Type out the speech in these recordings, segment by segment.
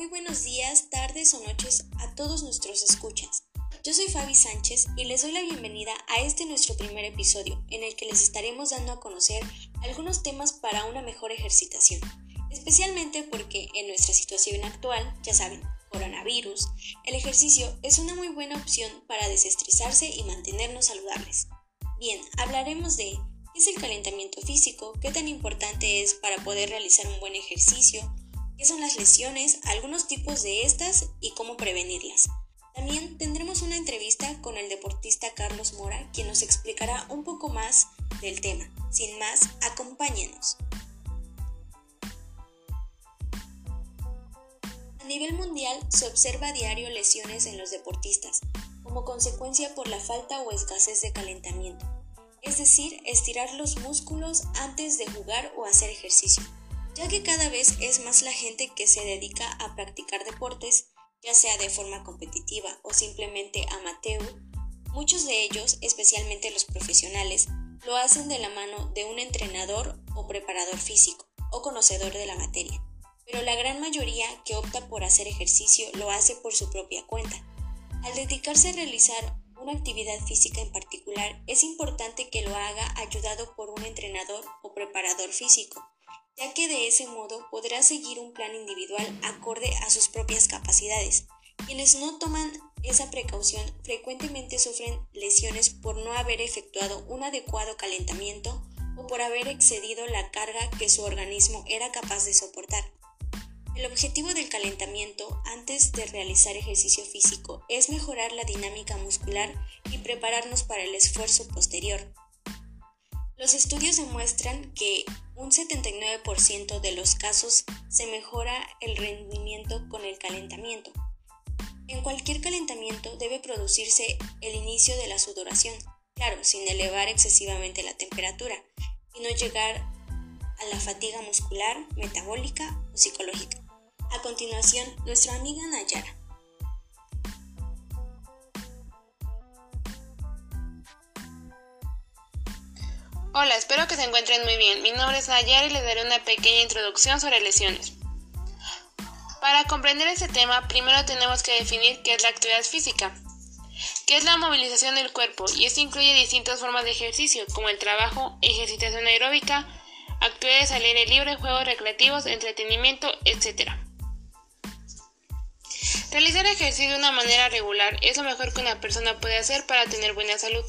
Muy buenos días, tardes o noches a todos nuestros escuchas. Yo soy Fabi Sánchez y les doy la bienvenida a este nuestro primer episodio en el que les estaremos dando a conocer algunos temas para una mejor ejercitación, especialmente porque en nuestra situación actual, ya saben, coronavirus, el ejercicio es una muy buena opción para desestresarse y mantenernos saludables. Bien, hablaremos de qué es el calentamiento físico, qué tan importante es para poder realizar un buen ejercicio, qué son las lesiones, algunos tipos de estas y cómo prevenirlas. También tendremos una entrevista con el deportista Carlos Mora, quien nos explicará un poco más del tema. Sin más, acompáñenos. A nivel mundial se observa a diario lesiones en los deportistas, como consecuencia por la falta o escasez de calentamiento, es decir, estirar los músculos antes de jugar o hacer ejercicio ya que cada vez es más la gente que se dedica a practicar deportes, ya sea de forma competitiva o simplemente amateur, muchos de ellos, especialmente los profesionales, lo hacen de la mano de un entrenador o preparador físico o conocedor de la materia, pero la gran mayoría que opta por hacer ejercicio lo hace por su propia cuenta. Al dedicarse a realizar una actividad física en particular, es importante que lo haga ayudado por un entrenador o preparador físico, ya que de ese modo podrá seguir un plan individual acorde a sus propias capacidades. Quienes no toman esa precaución frecuentemente sufren lesiones por no haber efectuado un adecuado calentamiento o por haber excedido la carga que su organismo era capaz de soportar. El objetivo del calentamiento antes de realizar ejercicio físico es mejorar la dinámica muscular y prepararnos para el esfuerzo posterior. Los estudios demuestran que un 79% de los casos se mejora el rendimiento con el calentamiento. En cualquier calentamiento debe producirse el inicio de la sudoración, claro, sin elevar excesivamente la temperatura y no llegar a la fatiga muscular, metabólica o psicológica. A continuación, nuestra amiga Nayara. Hola, espero que se encuentren muy bien. Mi nombre es Nayar y les daré una pequeña introducción sobre lesiones. Para comprender este tema, primero tenemos que definir qué es la actividad física, qué es la movilización del cuerpo, y esto incluye distintas formas de ejercicio, como el trabajo, ejercitación aeróbica, actividades al aire libre, juegos recreativos, entretenimiento, etc. Realizar ejercicio de una manera regular es lo mejor que una persona puede hacer para tener buena salud.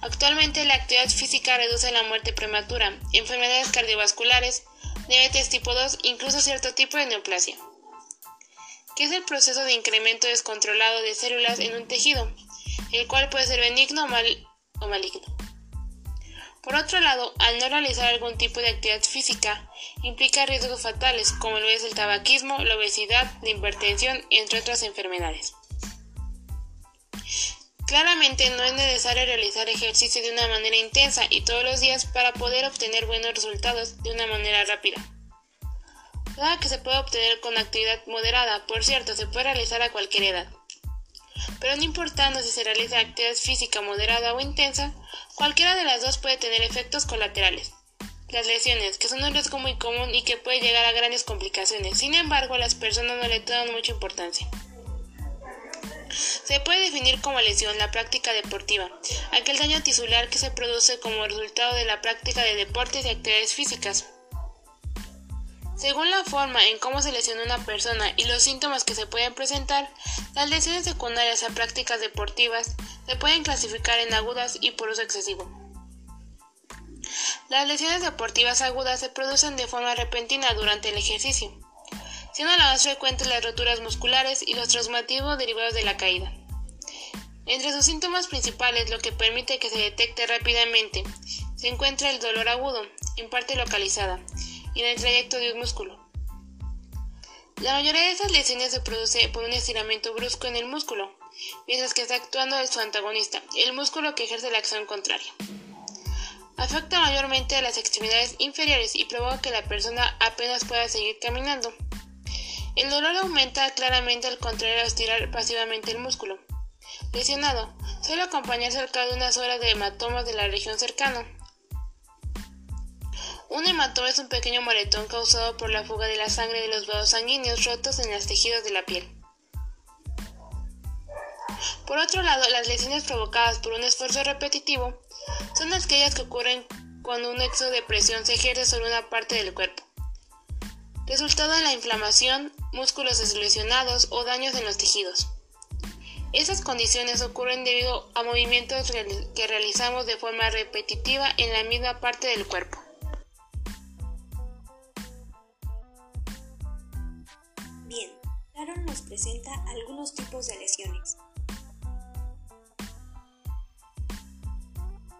Actualmente la actividad física reduce la muerte prematura, enfermedades cardiovasculares, diabetes tipo 2, incluso cierto tipo de neoplasia, que es el proceso de incremento descontrolado de células en un tejido, el cual puede ser benigno o, o maligno. Por otro lado, al no realizar algún tipo de actividad física, implica riesgos fatales como lo es el tabaquismo, la obesidad, la hipertensión, entre otras enfermedades. Claramente no es necesario realizar ejercicio de una manera intensa y todos los días para poder obtener buenos resultados de una manera rápida. Nada que se puede obtener con actividad moderada, por cierto, se puede realizar a cualquier edad. Pero no importando si se realiza actividad física moderada o intensa, cualquiera de las dos puede tener efectos colaterales. Las lesiones, que son un riesgo muy común y que puede llegar a grandes complicaciones, sin embargo, a las personas no le dan mucha importancia. Se puede definir como lesión la práctica deportiva, aquel daño tisular que se produce como resultado de la práctica de deportes y actividades físicas. Según la forma en cómo se lesiona una persona y los síntomas que se pueden presentar, las lesiones secundarias a prácticas deportivas se pueden clasificar en agudas y por uso excesivo. Las lesiones deportivas agudas se producen de forma repentina durante el ejercicio siendo la más frecuente las roturas musculares y los traumatismos derivados de la caída. Entre sus síntomas principales, lo que permite que se detecte rápidamente, se encuentra el dolor agudo, en parte localizada, y en el trayecto de un músculo. La mayoría de esas lesiones se produce por un estiramiento brusco en el músculo, mientras que está actuando su antagonista, el músculo que ejerce la acción contraria. Afecta mayormente a las extremidades inferiores y provoca que la persona apenas pueda seguir caminando. El dolor aumenta claramente al contraer o estirar pasivamente el músculo. Lesionado. Suele acompañarse al cabo de unas horas de hematomas de la región cercana. Un hematoma es un pequeño moretón causado por la fuga de la sangre de los vasos sanguíneos rotos en los tejidos de la piel. Por otro lado, las lesiones provocadas por un esfuerzo repetitivo son aquellas que ocurren cuando un exceso de presión se ejerce sobre una parte del cuerpo, resultado en la inflamación, músculos deslesionados o daños en los tejidos. Esas condiciones ocurren debido a movimientos que realizamos de forma repetitiva en la misma parte del cuerpo. Bien, Sharon nos presenta algunos tipos de lesiones.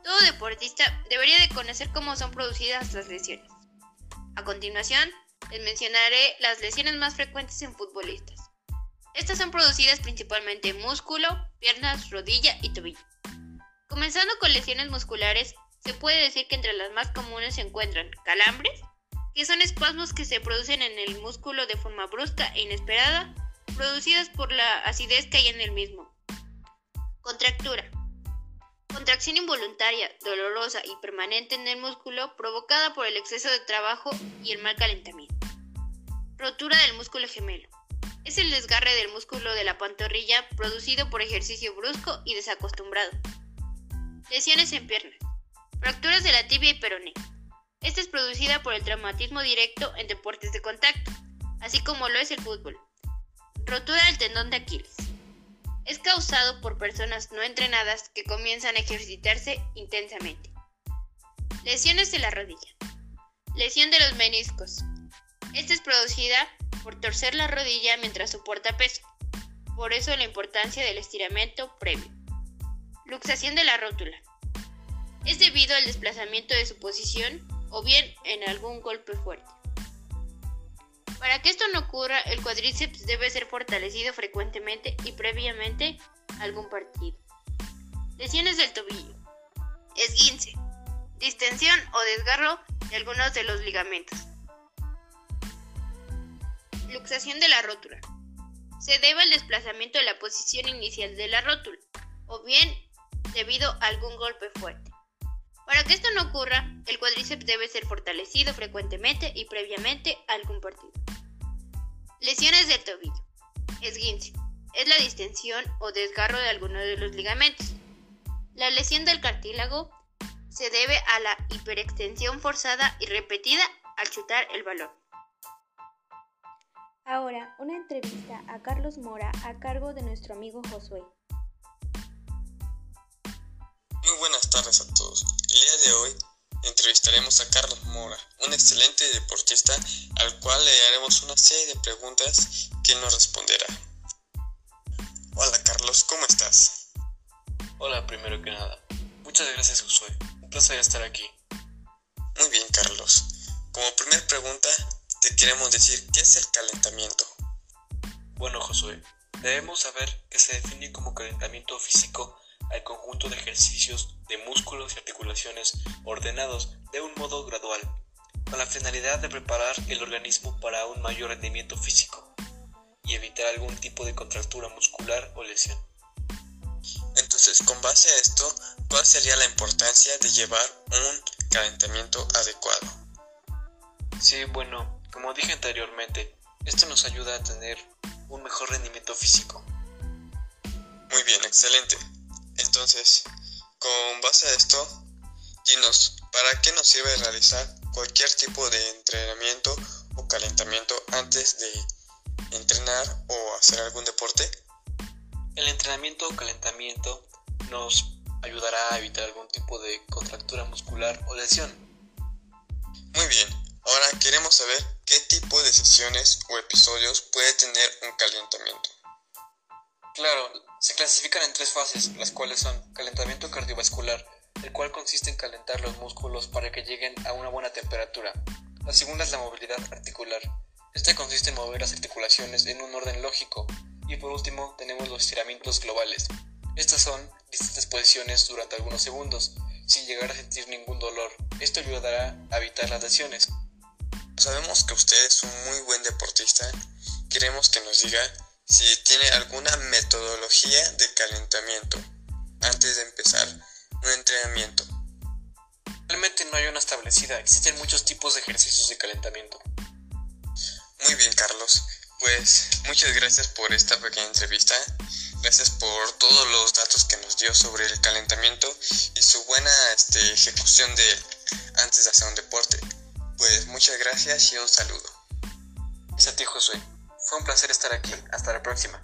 Todo deportista debería de conocer cómo son producidas las lesiones. A continuación, les mencionaré las lesiones más frecuentes en futbolistas. Estas son producidas principalmente en músculo, piernas, rodilla y tobillo. Comenzando con lesiones musculares, se puede decir que entre las más comunes se encuentran calambres, que son espasmos que se producen en el músculo de forma brusca e inesperada, producidas por la acidez que hay en el mismo. Contractura. Contracción involuntaria, dolorosa y permanente en el músculo provocada por el exceso de trabajo y el mal calentamiento. Rotura del músculo gemelo. Es el desgarre del músculo de la pantorrilla producido por ejercicio brusco y desacostumbrado. Lesiones en piernas. Fracturas de la tibia y peroné. Esta es producida por el traumatismo directo en deportes de contacto, así como lo es el fútbol. Rotura del tendón de Aquiles. Es causado por personas no entrenadas que comienzan a ejercitarse intensamente. Lesiones de la rodilla. Lesión de los meniscos. Esta es producida por torcer la rodilla mientras soporta peso. Por eso la importancia del estiramiento previo. Luxación de la rótula. Es debido al desplazamiento de su posición o bien en algún golpe fuerte. Para que esto no ocurra, el cuádriceps debe ser fortalecido frecuentemente y previamente algún partido. Lesiones del tobillo. Esguince. Distensión o desgarro de algunos de los ligamentos. Luxación de la rótula. Se debe al desplazamiento de la posición inicial de la rótula, o bien debido a algún golpe fuerte. Para que esto no ocurra, el cuádriceps debe ser fortalecido frecuentemente y previamente a algún partido. Lesiones del tobillo. Esguince. Es la distensión o desgarro de alguno de los ligamentos. La lesión del cartílago se debe a la hiperextensión forzada y repetida al chutar el balón. Ahora, una entrevista a Carlos Mora a cargo de nuestro amigo Josué. Muy buenas tardes a todos. El día de hoy entrevistaremos a Carlos Mora, un excelente deportista al cual le haremos una serie de preguntas que él nos responderá. Hola Carlos, ¿cómo estás? Hola, primero que nada. Muchas gracias Josué. Un placer estar aquí. Muy bien Carlos. Como primera pregunta, te queremos decir qué es el calentamiento. Bueno, Josué, debemos saber que se define como calentamiento físico al conjunto de ejercicios de músculos y articulaciones ordenados de un modo gradual, con la finalidad de preparar el organismo para un mayor rendimiento físico y evitar algún tipo de contractura muscular o lesión. Entonces, con base a esto, ¿cuál sería la importancia de llevar un calentamiento adecuado? Sí, bueno, como dije anteriormente, esto nos ayuda a tener un mejor rendimiento físico. Muy bien, excelente. Entonces, con base a esto, dinos, ¿para qué nos sirve realizar cualquier tipo de entrenamiento o calentamiento antes de entrenar o hacer algún deporte? El entrenamiento o calentamiento nos ayudará a evitar algún tipo de contractura muscular o lesión. Muy bien, ahora queremos saber ¿Qué tipo de sesiones o episodios puede tener un calentamiento? Claro, se clasifican en tres fases, las cuales son calentamiento cardiovascular, el cual consiste en calentar los músculos para que lleguen a una buena temperatura. La segunda es la movilidad articular. Este consiste en mover las articulaciones en un orden lógico. Y por último tenemos los estiramientos globales. Estas son distintas posiciones durante algunos segundos, sin llegar a sentir ningún dolor. Esto ayudará a evitar las lesiones. Sabemos que usted es un muy buen deportista. Queremos que nos diga si tiene alguna metodología de calentamiento antes de empezar un entrenamiento. Realmente no hay una establecida. Existen muchos tipos de ejercicios de calentamiento. Muy bien, Carlos. Pues muchas gracias por esta pequeña entrevista. Gracias por todos los datos que nos dio sobre el calentamiento y su buena este, ejecución de antes de hacer un deporte. Pues muchas gracias y un saludo. Es a ti, Josué. Fue un placer estar aquí. Hasta la próxima.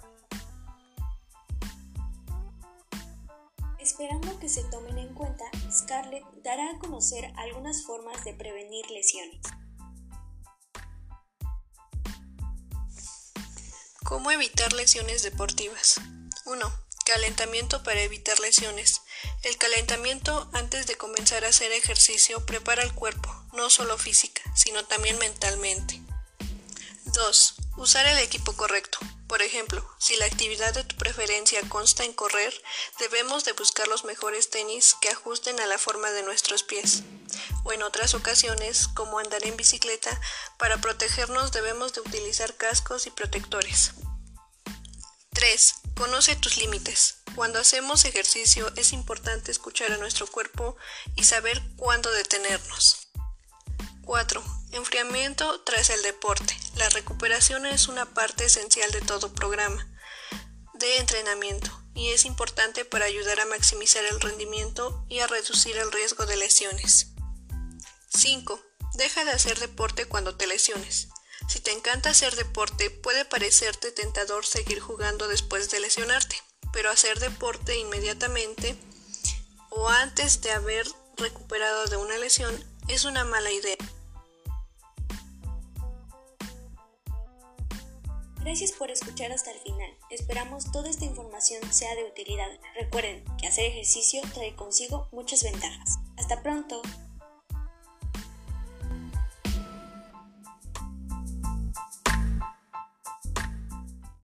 Esperando que se tomen en cuenta, Scarlett dará a conocer algunas formas de prevenir lesiones. ¿Cómo evitar lesiones deportivas? 1. Calentamiento para evitar lesiones. El calentamiento antes de comenzar a hacer ejercicio prepara el cuerpo, no solo física, sino también mentalmente. 2. Usar el equipo correcto. Por ejemplo, si la actividad de tu preferencia consta en correr, debemos de buscar los mejores tenis que ajusten a la forma de nuestros pies. O en otras ocasiones, como andar en bicicleta, para protegernos debemos de utilizar cascos y protectores. 3. Conoce tus límites. Cuando hacemos ejercicio es importante escuchar a nuestro cuerpo y saber cuándo detenernos. 4. Enfriamiento tras el deporte. La recuperación es una parte esencial de todo programa de entrenamiento y es importante para ayudar a maximizar el rendimiento y a reducir el riesgo de lesiones. 5. Deja de hacer deporte cuando te lesiones. Si te encanta hacer deporte, puede parecerte tentador seguir jugando después de lesionarte, pero hacer deporte inmediatamente o antes de haber recuperado de una lesión es una mala idea. Gracias por escuchar hasta el final. Esperamos toda esta información sea de utilidad. Recuerden que hacer ejercicio trae consigo muchas ventajas. Hasta pronto.